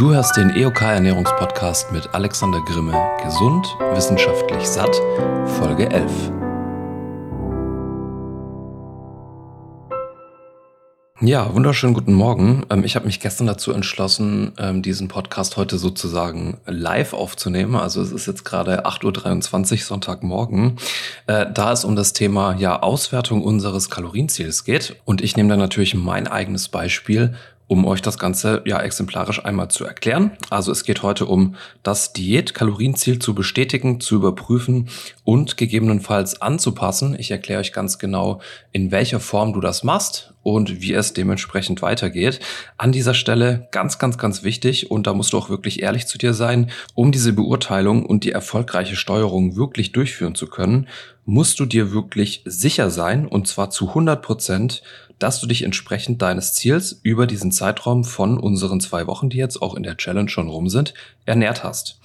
Du hörst den EOK Ernährungspodcast mit Alexander Grimme. Gesund, wissenschaftlich satt, Folge 11. Ja, wunderschönen guten Morgen. Ähm, ich habe mich gestern dazu entschlossen, ähm, diesen Podcast heute sozusagen live aufzunehmen. Also es ist jetzt gerade 8.23 Uhr Sonntagmorgen, äh, da es um das Thema ja Auswertung unseres Kalorienziels geht. Und ich nehme da natürlich mein eigenes Beispiel um euch das Ganze ja exemplarisch einmal zu erklären. Also es geht heute um das Diät-Kalorienziel zu bestätigen, zu überprüfen und gegebenenfalls anzupassen. Ich erkläre euch ganz genau, in welcher Form du das machst und wie es dementsprechend weitergeht. An dieser Stelle ganz, ganz, ganz wichtig und da musst du auch wirklich ehrlich zu dir sein, um diese Beurteilung und die erfolgreiche Steuerung wirklich durchführen zu können, musst du dir wirklich sicher sein und zwar zu 100 Prozent, dass du dich entsprechend deines Ziels über diesen Zeitraum von unseren zwei Wochen, die jetzt auch in der Challenge schon rum sind, ernährt hast.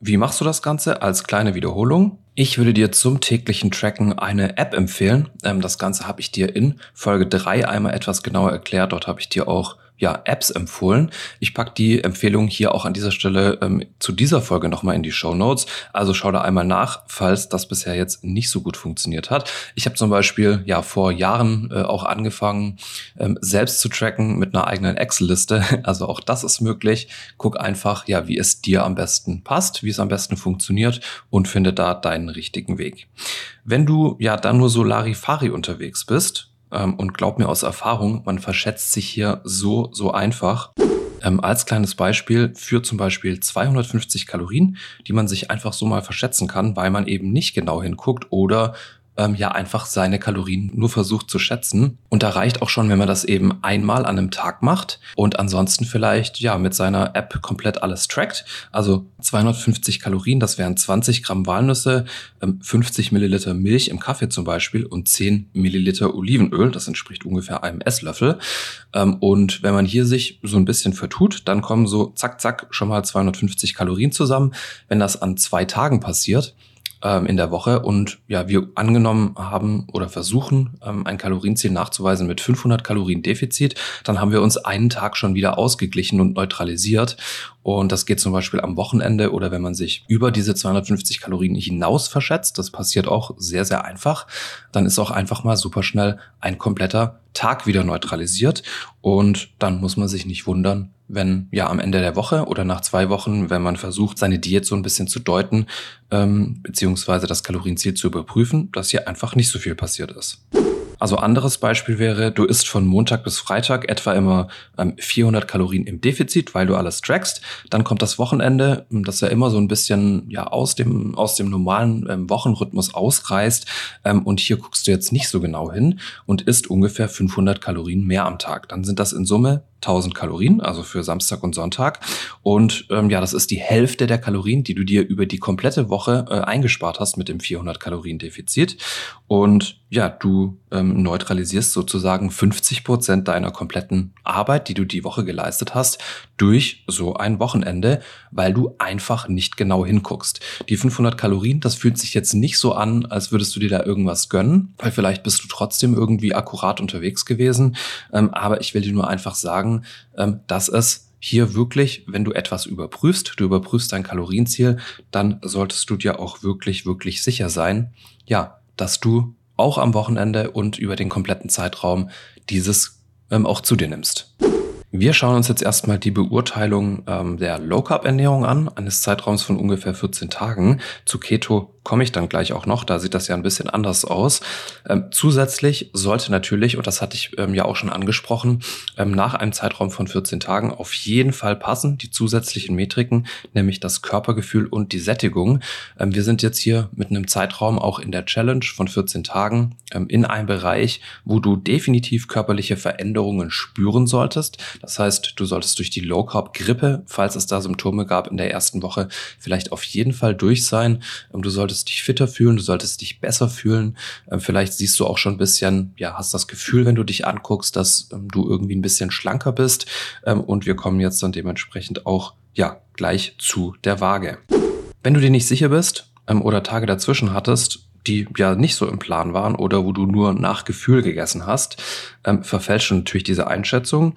Wie machst du das Ganze? Als kleine Wiederholung. Ich würde dir zum täglichen Tracken eine App empfehlen. Ähm, das Ganze habe ich dir in Folge drei einmal etwas genauer erklärt. Dort habe ich dir auch ja, Apps empfohlen. Ich pack die Empfehlung hier auch an dieser Stelle ähm, zu dieser Folge nochmal in die Show Notes. Also schau da einmal nach, falls das bisher jetzt nicht so gut funktioniert hat. Ich habe zum Beispiel ja vor Jahren äh, auch angefangen, ähm, selbst zu tracken mit einer eigenen Excel-Liste. Also auch das ist möglich. Guck einfach, ja, wie es dir am besten passt, wie es am besten funktioniert und finde da deinen richtigen Weg. Wenn du ja dann nur so Larifari unterwegs bist, und glaub mir aus Erfahrung, man verschätzt sich hier so, so einfach. Ähm, als kleines Beispiel für zum Beispiel 250 Kalorien, die man sich einfach so mal verschätzen kann, weil man eben nicht genau hinguckt oder ähm, ja einfach seine Kalorien nur versucht zu schätzen. Und da reicht auch schon, wenn man das eben einmal an einem Tag macht und ansonsten vielleicht ja mit seiner App komplett alles trackt. Also 250 Kalorien, das wären 20 Gramm Walnüsse, ähm, 50 Milliliter Milch im Kaffee zum Beispiel und 10 Milliliter Olivenöl. Das entspricht ungefähr einem Esslöffel. Ähm, und wenn man hier sich so ein bisschen vertut, dann kommen so zack, zack schon mal 250 Kalorien zusammen. Wenn das an zwei Tagen passiert, ähm, in der Woche. Und ja, wir angenommen haben oder versuchen, ähm, ein Kalorienziel nachzuweisen mit 500 Kalorien Defizit, dann haben wir uns einen Tag schon wieder ausgeglichen und neutralisiert. Und das geht zum Beispiel am Wochenende oder wenn man sich über diese 250 Kalorien hinaus verschätzt, das passiert auch sehr, sehr einfach, dann ist auch einfach mal super schnell ein kompletter Tag wieder neutralisiert und dann muss man sich nicht wundern, wenn ja am Ende der Woche oder nach zwei Wochen, wenn man versucht, seine Diät so ein bisschen zu deuten, ähm, beziehungsweise das Kalorienziel zu überprüfen, dass hier einfach nicht so viel passiert ist. Also anderes Beispiel wäre, du isst von Montag bis Freitag etwa immer ähm, 400 Kalorien im Defizit, weil du alles trackst. Dann kommt das Wochenende, ähm, das ja immer so ein bisschen ja aus dem aus dem normalen ähm, Wochenrhythmus ausreißt. Ähm, und hier guckst du jetzt nicht so genau hin und isst ungefähr 500 Kalorien mehr am Tag. Dann sind das in Summe 1000 Kalorien, also für Samstag und Sonntag. Und ähm, ja, das ist die Hälfte der Kalorien, die du dir über die komplette Woche äh, eingespart hast mit dem 400 Kalorien Defizit. Und ja, du ähm, neutralisierst sozusagen 50 Prozent deiner kompletten Arbeit, die du die Woche geleistet hast, durch so ein Wochenende, weil du einfach nicht genau hinguckst. Die 500 Kalorien, das fühlt sich jetzt nicht so an, als würdest du dir da irgendwas gönnen, weil vielleicht bist du trotzdem irgendwie akkurat unterwegs gewesen. Ähm, aber ich will dir nur einfach sagen, ähm, dass es hier wirklich, wenn du etwas überprüfst, du überprüfst dein Kalorienziel, dann solltest du dir auch wirklich, wirklich sicher sein, ja, dass du auch am Wochenende und über den kompletten Zeitraum dieses ähm, auch zu dir nimmst. Wir schauen uns jetzt erstmal die Beurteilung ähm, der Low Carb Ernährung an, eines Zeitraums von ungefähr 14 Tagen. Zu Keto komme ich dann gleich auch noch. Da sieht das ja ein bisschen anders aus. Ähm, zusätzlich sollte natürlich, und das hatte ich ähm, ja auch schon angesprochen, ähm, nach einem Zeitraum von 14 Tagen auf jeden Fall passen die zusätzlichen Metriken, nämlich das Körpergefühl und die Sättigung. Ähm, wir sind jetzt hier mit einem Zeitraum auch in der Challenge von 14 Tagen ähm, in einem Bereich, wo du definitiv körperliche Veränderungen spüren solltest. Das heißt, du solltest durch die Low Carb Grippe, falls es da Symptome gab in der ersten Woche, vielleicht auf jeden Fall durch sein. Ähm, du solltest dich fitter fühlen, du solltest dich besser fühlen. Ähm, vielleicht siehst du auch schon ein bisschen, ja, hast das Gefühl, wenn du dich anguckst, dass ähm, du irgendwie ein bisschen schlanker bist. Und wir kommen jetzt dann dementsprechend auch, ja, gleich zu der Waage. Wenn du dir nicht sicher bist oder Tage dazwischen hattest, die ja nicht so im Plan waren oder wo du nur nach Gefühl gegessen hast, ähm, verfälschen natürlich diese Einschätzung.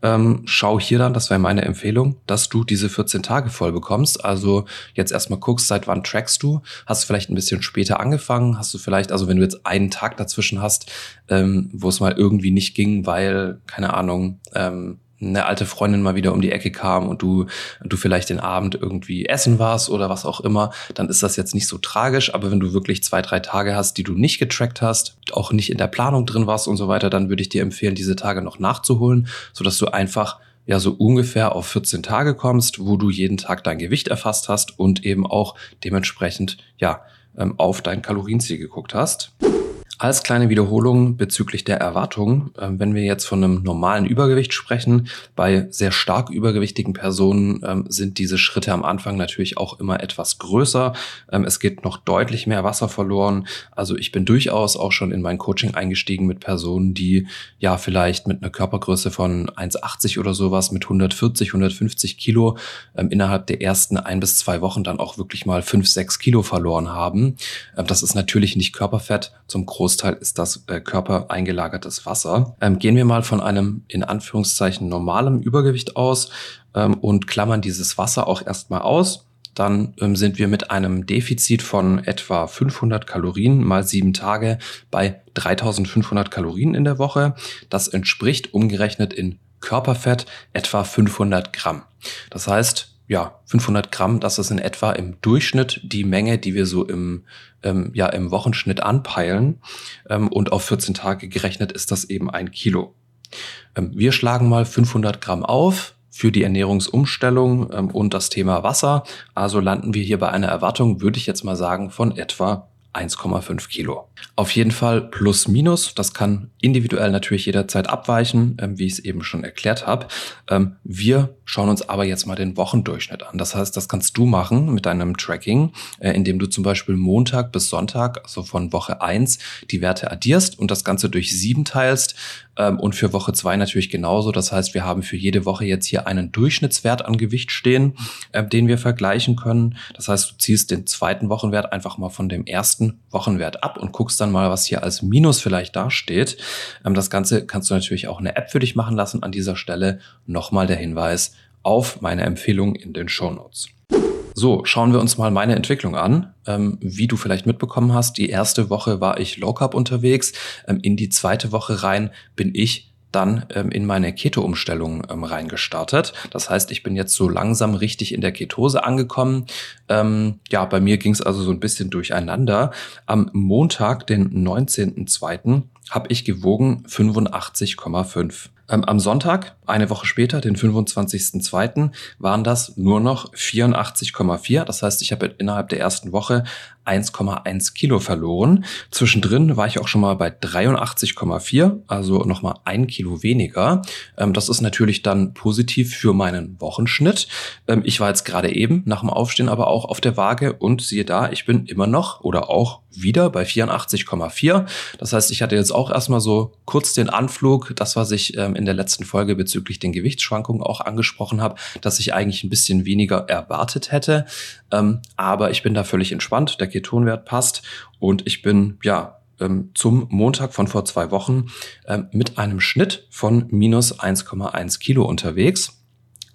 Ähm, schau hier dann, das wäre meine Empfehlung, dass du diese 14 Tage voll bekommst. Also jetzt erstmal guckst, seit wann trackst du? Hast du vielleicht ein bisschen später angefangen? Hast du vielleicht, also wenn du jetzt einen Tag dazwischen hast, ähm, wo es mal irgendwie nicht ging, weil, keine Ahnung, ähm, eine alte Freundin mal wieder um die Ecke kam und du, du vielleicht den Abend irgendwie essen warst oder was auch immer, dann ist das jetzt nicht so tragisch. Aber wenn du wirklich zwei, drei Tage hast, die du nicht getrackt hast, auch nicht in der Planung drin warst und so weiter, dann würde ich dir empfehlen, diese Tage noch nachzuholen, sodass du einfach ja so ungefähr auf 14 Tage kommst, wo du jeden Tag dein Gewicht erfasst hast und eben auch dementsprechend ja ähm, auf dein Kalorienziel geguckt hast. Als kleine Wiederholung bezüglich der Erwartungen, ähm, wenn wir jetzt von einem normalen Übergewicht sprechen, bei sehr stark übergewichtigen Personen ähm, sind diese Schritte am Anfang natürlich auch immer etwas größer. Ähm, es geht noch deutlich mehr Wasser verloren. Also ich bin durchaus auch schon in mein Coaching eingestiegen mit Personen, die ja vielleicht mit einer Körpergröße von 1,80 oder sowas mit 140, 150 Kilo innerhalb der ersten ein bis zwei Wochen dann auch wirklich mal 5, 6 Kilo verloren haben. das ist natürlich nicht Körperfett zum Großteil Großteil ist das äh, Körper eingelagertes Wasser. Ähm, gehen wir mal von einem in Anführungszeichen normalem Übergewicht aus ähm, und klammern dieses Wasser auch erstmal aus. Dann ähm, sind wir mit einem Defizit von etwa 500 Kalorien mal sieben Tage bei 3500 Kalorien in der Woche. Das entspricht umgerechnet in Körperfett etwa 500 Gramm. Das heißt, ja, 500 Gramm, das ist in etwa im Durchschnitt die Menge, die wir so im, ähm, ja, im Wochenschnitt anpeilen. Ähm, und auf 14 Tage gerechnet ist das eben ein Kilo. Ähm, wir schlagen mal 500 Gramm auf für die Ernährungsumstellung ähm, und das Thema Wasser. Also landen wir hier bei einer Erwartung, würde ich jetzt mal sagen, von etwa 1,5 Kilo. Auf jeden Fall plus minus. Das kann individuell natürlich jederzeit abweichen, ähm, wie ich es eben schon erklärt habe. Ähm, wir schauen uns aber jetzt mal den Wochendurchschnitt an. Das heißt, das kannst du machen mit deinem Tracking, äh, indem du zum Beispiel Montag bis Sonntag, also von Woche 1, die Werte addierst und das Ganze durch sieben teilst. Ähm, und für Woche 2 natürlich genauso. Das heißt, wir haben für jede Woche jetzt hier einen Durchschnittswert an Gewicht stehen, äh, den wir vergleichen können. Das heißt, du ziehst den zweiten Wochenwert einfach mal von dem ersten Wochenwert ab und guckst dann mal, was hier als Minus vielleicht dasteht. Ähm, das Ganze kannst du natürlich auch eine App für dich machen lassen. An dieser Stelle nochmal der Hinweis auf meine Empfehlung in den Show Notes. So, schauen wir uns mal meine Entwicklung an. Ähm, wie du vielleicht mitbekommen hast, die erste Woche war ich Low Carb unterwegs. Ähm, in die zweite Woche rein bin ich dann ähm, in meine Keto-Umstellung ähm, reingestartet. Das heißt, ich bin jetzt so langsam richtig in der Ketose angekommen. Ähm, ja, bei mir ging es also so ein bisschen durcheinander. Am Montag, den 19.02., habe ich gewogen 85,5. Ähm, am Sonntag, eine Woche später, den 25.02., waren das nur noch 84,4. Das heißt, ich habe innerhalb der ersten Woche 1,1 Kilo verloren. Zwischendrin war ich auch schon mal bei 83,4, also nochmal ein Kilo weniger. Ähm, das ist natürlich dann positiv für meinen Wochenschnitt. Ähm, ich war jetzt gerade eben nach dem Aufstehen aber auch auf der Waage und siehe da, ich bin immer noch oder auch wieder bei 84,4. Das heißt, ich hatte jetzt auch erstmal so kurz den Anflug, das, was ich ähm, in der letzten Folge bezüglich den Gewichtsschwankungen auch angesprochen habe, dass ich eigentlich ein bisschen weniger erwartet hätte. Ähm, aber ich bin da völlig entspannt. Der Ketonwert passt und ich bin, ja, ähm, zum Montag von vor zwei Wochen ähm, mit einem Schnitt von minus 1,1 Kilo unterwegs.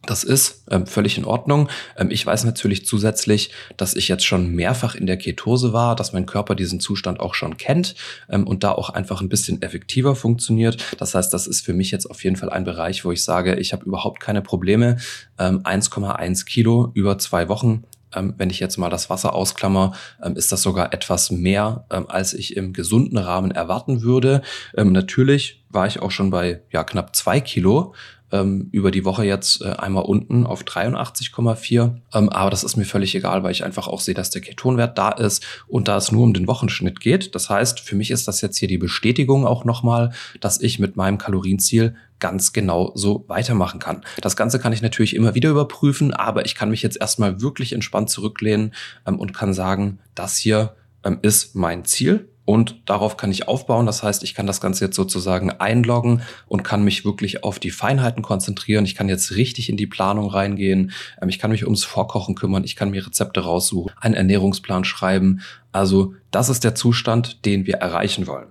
Das ist ähm, völlig in Ordnung. Ähm, ich weiß natürlich zusätzlich, dass ich jetzt schon mehrfach in der Ketose war, dass mein Körper diesen Zustand auch schon kennt ähm, und da auch einfach ein bisschen effektiver funktioniert. Das heißt, das ist für mich jetzt auf jeden Fall ein Bereich, wo ich sage, ich habe überhaupt keine Probleme. 1,1 ähm, Kilo über zwei Wochen ähm, wenn ich jetzt mal das Wasser ausklammer, ähm, ist das sogar etwas mehr, als ich im gesunden Rahmen erwarten würde. Natürlich war ich auch schon bei ja, knapp zwei Kilo ähm, über die Woche jetzt äh, einmal unten auf 83,4. Ähm, aber das ist mir völlig egal, weil ich einfach auch sehe, dass der Ketonwert da ist und da es nur um den Wochenschnitt geht. Das heißt, für mich ist das jetzt hier die Bestätigung auch nochmal, dass ich mit meinem Kalorienziel ganz genau so weitermachen kann. Das Ganze kann ich natürlich immer wieder überprüfen, aber ich kann mich jetzt erstmal wirklich entspannt zurücklehnen ähm, und kann sagen, das hier ähm, ist mein Ziel und darauf kann ich aufbauen. Das heißt, ich kann das Ganze jetzt sozusagen einloggen und kann mich wirklich auf die Feinheiten konzentrieren. Ich kann jetzt richtig in die Planung reingehen. Ähm, ich kann mich ums Vorkochen kümmern. Ich kann mir Rezepte raussuchen, einen Ernährungsplan schreiben. Also das ist der Zustand, den wir erreichen wollen.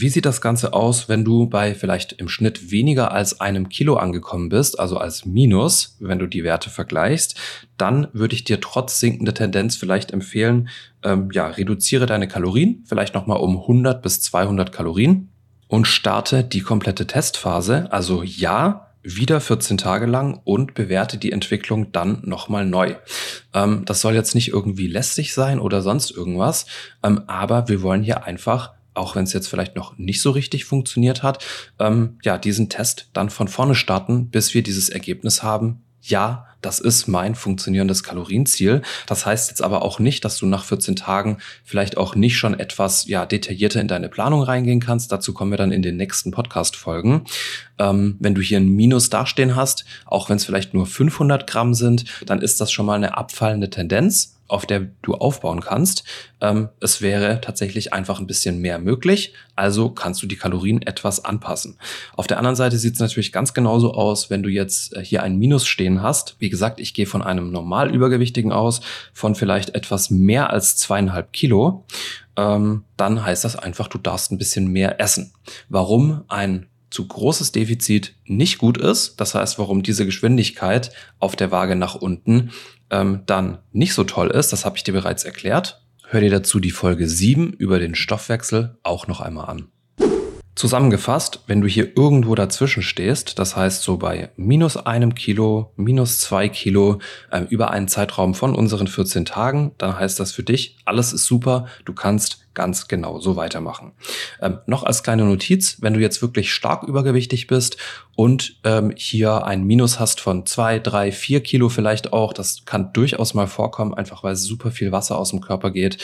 Wie sieht das Ganze aus, wenn du bei vielleicht im Schnitt weniger als einem Kilo angekommen bist, also als Minus, wenn du die Werte vergleichst? Dann würde ich dir trotz sinkender Tendenz vielleicht empfehlen, ähm, ja, reduziere deine Kalorien, vielleicht nochmal um 100 bis 200 Kalorien und starte die komplette Testphase. Also ja, wieder 14 Tage lang und bewerte die Entwicklung dann nochmal neu. Ähm, das soll jetzt nicht irgendwie lästig sein oder sonst irgendwas, ähm, aber wir wollen hier einfach auch wenn es jetzt vielleicht noch nicht so richtig funktioniert hat, ähm, ja, diesen Test dann von vorne starten, bis wir dieses Ergebnis haben. Ja, das ist mein funktionierendes Kalorienziel. Das heißt jetzt aber auch nicht, dass du nach 14 Tagen vielleicht auch nicht schon etwas ja, detaillierter in deine Planung reingehen kannst. Dazu kommen wir dann in den nächsten Podcast-Folgen. Ähm, wenn du hier ein Minus dastehen hast, auch wenn es vielleicht nur 500 Gramm sind, dann ist das schon mal eine abfallende Tendenz auf der du aufbauen kannst. Ähm, es wäre tatsächlich einfach ein bisschen mehr möglich, also kannst du die Kalorien etwas anpassen. Auf der anderen Seite sieht es natürlich ganz genauso aus, wenn du jetzt äh, hier ein Minus stehen hast. Wie gesagt, ich gehe von einem normal übergewichtigen aus, von vielleicht etwas mehr als zweieinhalb Kilo. Ähm, dann heißt das einfach, du darfst ein bisschen mehr essen. Warum ein zu großes Defizit nicht gut ist. Das heißt, warum diese Geschwindigkeit auf der Waage nach unten ähm, dann nicht so toll ist, das habe ich dir bereits erklärt. Hör dir dazu die Folge 7 über den Stoffwechsel auch noch einmal an. Zusammengefasst, wenn du hier irgendwo dazwischen stehst, das heißt so bei minus einem Kilo, minus zwei Kilo äh, über einen Zeitraum von unseren 14 Tagen, dann heißt das für dich, alles ist super, du kannst ganz genau so weitermachen. Ähm, noch als kleine Notiz, wenn du jetzt wirklich stark übergewichtig bist und ähm, hier ein Minus hast von zwei, drei, vier Kilo vielleicht auch, das kann durchaus mal vorkommen, einfach weil super viel Wasser aus dem Körper geht,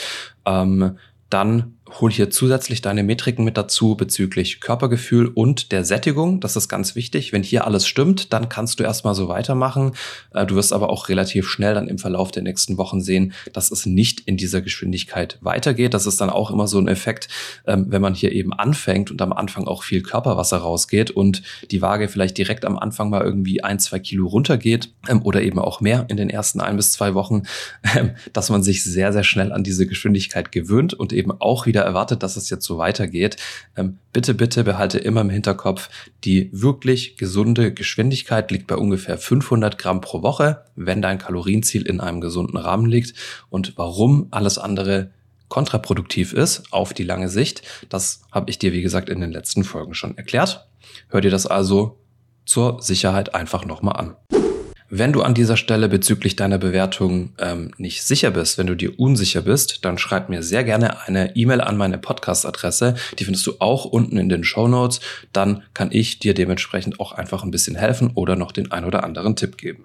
ähm, dann hol hier zusätzlich deine Metriken mit dazu bezüglich Körpergefühl und der Sättigung. Das ist ganz wichtig. Wenn hier alles stimmt, dann kannst du erstmal so weitermachen. Äh, du wirst aber auch relativ schnell dann im Verlauf der nächsten Wochen sehen, dass es nicht in dieser Geschwindigkeit weitergeht. Das ist dann auch immer so ein Effekt, ähm, wenn man hier eben anfängt und am Anfang auch viel Körperwasser rausgeht und die Waage vielleicht direkt am Anfang mal irgendwie ein, zwei Kilo runtergeht ähm, oder eben auch mehr in den ersten ein bis zwei Wochen, ähm, dass man sich sehr, sehr schnell an diese Geschwindigkeit gewöhnt und eben auch wieder wieder erwartet, dass es jetzt so weitergeht. Ähm, bitte, bitte behalte immer im Hinterkopf, die wirklich gesunde Geschwindigkeit liegt bei ungefähr 500 Gramm pro Woche, wenn dein Kalorienziel in einem gesunden Rahmen liegt. Und warum alles andere kontraproduktiv ist auf die lange Sicht, das habe ich dir, wie gesagt, in den letzten Folgen schon erklärt. Hör dir das also zur Sicherheit einfach nochmal an. Wenn du an dieser Stelle bezüglich deiner Bewertung ähm, nicht sicher bist, wenn du dir unsicher bist, dann schreib mir sehr gerne eine E-Mail an meine Podcast-Adresse. Die findest du auch unten in den Show Notes. Dann kann ich dir dementsprechend auch einfach ein bisschen helfen oder noch den ein oder anderen Tipp geben.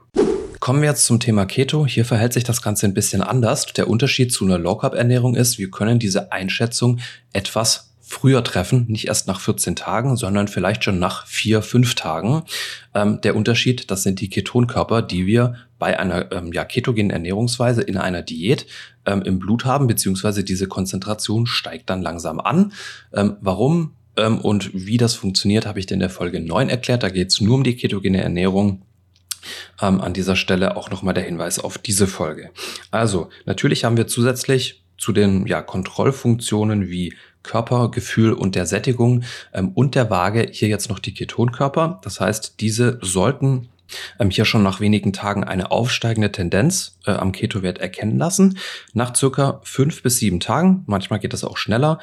Kommen wir jetzt zum Thema Keto. Hier verhält sich das Ganze ein bisschen anders. Der Unterschied zu einer Low-Carb-Ernährung ist, wir können diese Einschätzung etwas früher treffen, nicht erst nach 14 Tagen, sondern vielleicht schon nach vier, fünf Tagen. Ähm, der Unterschied, das sind die Ketonkörper, die wir bei einer ähm, ja, ketogenen Ernährungsweise in einer Diät ähm, im Blut haben, beziehungsweise diese Konzentration steigt dann langsam an. Ähm, warum ähm, und wie das funktioniert, habe ich dir in der Folge 9 erklärt. Da geht es nur um die ketogene Ernährung. Ähm, an dieser Stelle auch nochmal der Hinweis auf diese Folge. Also, natürlich haben wir zusätzlich zu den ja, Kontrollfunktionen wie Körpergefühl und der Sättigung ähm, und der Waage hier jetzt noch die Ketonkörper. Das heißt, diese sollten ähm, hier schon nach wenigen Tagen eine aufsteigende Tendenz äh, am Ketowert erkennen lassen. Nach circa fünf bis sieben Tagen, manchmal geht das auch schneller,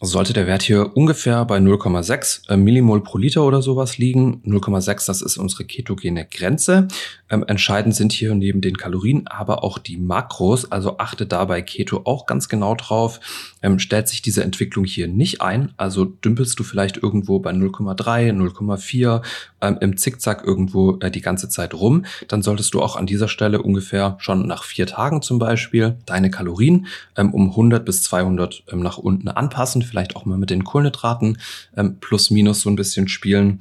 sollte der Wert hier ungefähr bei 0,6 äh, Millimol pro Liter oder sowas liegen. 0,6, das ist unsere ketogene Grenze. Ähm, entscheidend sind hier neben den Kalorien aber auch die Makros, also achte dabei Keto auch ganz genau drauf. Ähm, stellt sich diese Entwicklung hier nicht ein, also dümpelst du vielleicht irgendwo bei 0,3, 0,4 ähm, im Zickzack irgendwo äh, die ganze Zeit rum, dann solltest du auch an dieser Stelle ungefähr schon nach vier Tagen zum Beispiel deine Kalorien ähm, um 100 bis 200 ähm, nach unten anpassen, vielleicht auch mal mit den Kohlenhydraten ähm, plus minus so ein bisschen spielen.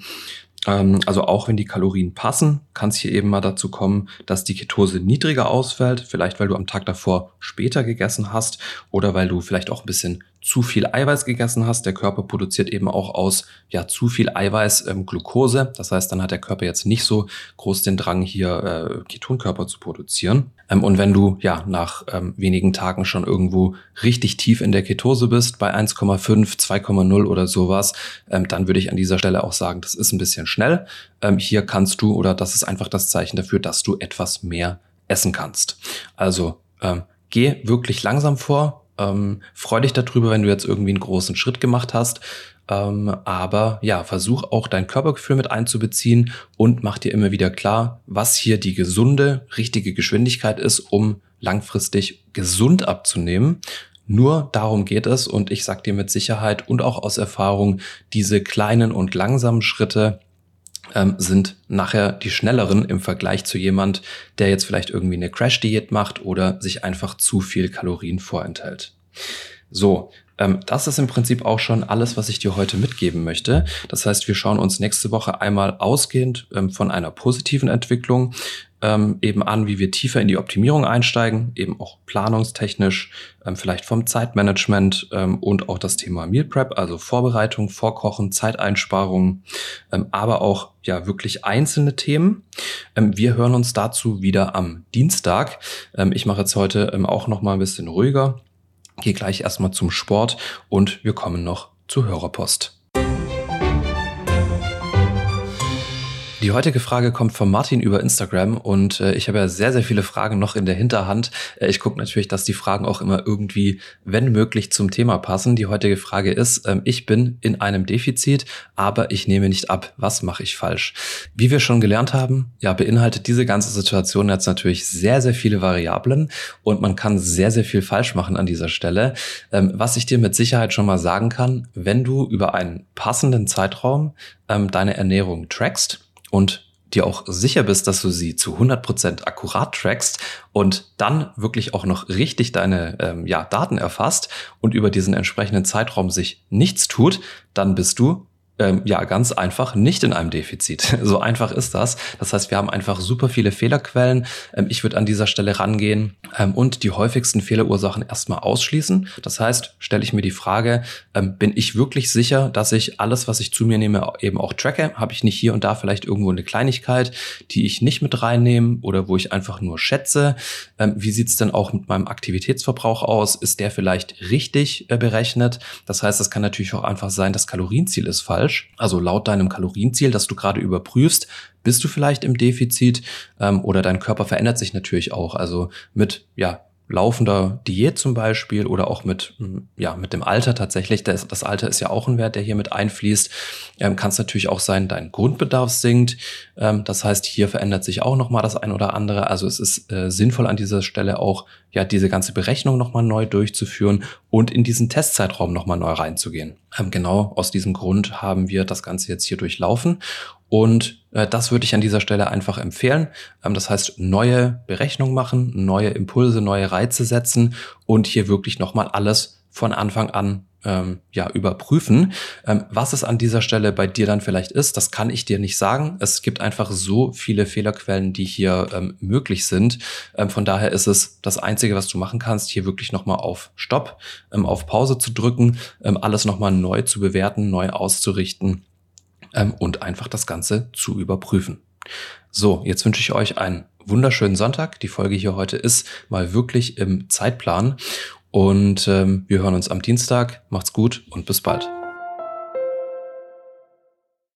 Ähm, also auch wenn die Kalorien passen, kann es hier eben mal dazu kommen, dass die Ketose niedriger ausfällt, vielleicht weil du am Tag davor später gegessen hast oder weil du vielleicht auch ein bisschen zu viel Eiweiß gegessen hast. Der Körper produziert eben auch aus ja zu viel Eiweiß ähm, Glucose. Das heißt, dann hat der Körper jetzt nicht so groß den Drang, hier äh, Ketonkörper zu produzieren. Ähm, und wenn du ja nach ähm, wenigen Tagen schon irgendwo richtig tief in der Ketose bist, bei 1,5, 2,0 oder sowas, ähm, dann würde ich an dieser Stelle auch sagen, das ist ein bisschen schnell. Ähm, hier kannst du oder das ist einfach das Zeichen dafür, dass du etwas mehr essen kannst. Also ähm, geh wirklich langsam vor. Ähm, freu dich darüber, wenn du jetzt irgendwie einen großen Schritt gemacht hast. Ähm, aber ja, versuch auch dein Körpergefühl mit einzubeziehen und mach dir immer wieder klar, was hier die gesunde, richtige Geschwindigkeit ist, um langfristig gesund abzunehmen. Nur darum geht es und ich sag dir mit Sicherheit und auch aus Erfahrung, diese kleinen und langsamen Schritte ähm, sind nachher die schnelleren im Vergleich zu jemand, der jetzt vielleicht irgendwie eine Crash-Diät macht oder sich einfach zu viel Kalorien vorenthält. So, ähm, das ist im Prinzip auch schon alles, was ich dir heute mitgeben möchte. Das heißt, wir schauen uns nächste Woche einmal ausgehend ähm, von einer positiven Entwicklung ähm, eben an, wie wir tiefer in die Optimierung einsteigen, eben auch planungstechnisch, ähm, vielleicht vom Zeitmanagement ähm, und auch das Thema Meal Prep, also Vorbereitung, Vorkochen, Zeiteinsparung, ähm, aber auch ja wirklich einzelne Themen. Ähm, wir hören uns dazu wieder am Dienstag. Ähm, ich mache jetzt heute auch noch mal ein bisschen ruhiger, gehe gleich erstmal zum Sport und wir kommen noch zur Hörerpost. Die heutige Frage kommt von Martin über Instagram und äh, ich habe ja sehr, sehr viele Fragen noch in der Hinterhand. Äh, ich gucke natürlich, dass die Fragen auch immer irgendwie, wenn möglich, zum Thema passen. Die heutige Frage ist, ähm, ich bin in einem Defizit, aber ich nehme nicht ab. Was mache ich falsch? Wie wir schon gelernt haben, ja, beinhaltet diese ganze Situation jetzt natürlich sehr, sehr viele Variablen und man kann sehr, sehr viel falsch machen an dieser Stelle. Ähm, was ich dir mit Sicherheit schon mal sagen kann, wenn du über einen passenden Zeitraum ähm, deine Ernährung trackst, und dir auch sicher bist, dass du sie zu 100% akkurat trackst und dann wirklich auch noch richtig deine ähm, ja, Daten erfasst und über diesen entsprechenden Zeitraum sich nichts tut, dann bist du ähm, ja ganz einfach nicht in einem Defizit. So einfach ist das. Das heißt, wir haben einfach super viele Fehlerquellen. Ähm, ich würde an dieser Stelle rangehen ähm, und die häufigsten Fehlerursachen erstmal ausschließen. Das heißt, stelle ich mir die Frage, ähm, bin ich wirklich sicher, dass ich alles, was ich zu mir nehme, eben auch tracke? Habe ich nicht hier und da vielleicht irgendwo eine Kleinigkeit, die ich nicht mit reinnehme oder wo ich einfach nur schätze? Ähm, wie sieht's denn auch mit meinem Aktivitätsverbrauch aus? Ist der vielleicht richtig äh, berechnet? Das heißt, es kann natürlich auch einfach sein, das Kalorienziel ist falsch falsch. Also laut deinem Kalorienziel, das du gerade überprüfst, bist du vielleicht im Defizit ähm, oder dein Körper verändert sich natürlich auch. Also mit ja laufender Diät zum Beispiel oder auch mit, hm, ja, mit dem Alter tatsächlich, das, das Alter ist ja auch ein Wert, der hier mit einfließt, ähm, kann es natürlich auch sein, dein Grundbedarf sinkt. Ähm, das heißt, hier verändert sich auch nochmal das ein oder andere. Also es ist äh, sinnvoll an dieser Stelle auch, ja, diese ganze Berechnung nochmal neu durchzuführen und in diesen Testzeitraum nochmal neu reinzugehen. Ähm, genau aus diesem Grund haben wir das Ganze jetzt hier durchlaufen und äh, das würde ich an dieser Stelle einfach empfehlen. Ähm, das heißt, neue Berechnungen machen, neue Impulse, neue Reize setzen und hier wirklich nochmal alles von Anfang an ähm, ja, überprüfen. Ähm, was es an dieser Stelle bei dir dann vielleicht ist, das kann ich dir nicht sagen. Es gibt einfach so viele Fehlerquellen, die hier ähm, möglich sind. Ähm, von daher ist es das Einzige, was du machen kannst, hier wirklich nochmal auf Stopp, ähm, auf Pause zu drücken, ähm, alles nochmal neu zu bewerten, neu auszurichten ähm, und einfach das Ganze zu überprüfen. So, jetzt wünsche ich euch einen wunderschönen Sonntag. Die Folge hier heute ist mal wirklich im Zeitplan und ähm, wir hören uns am Dienstag. Macht's gut und bis bald.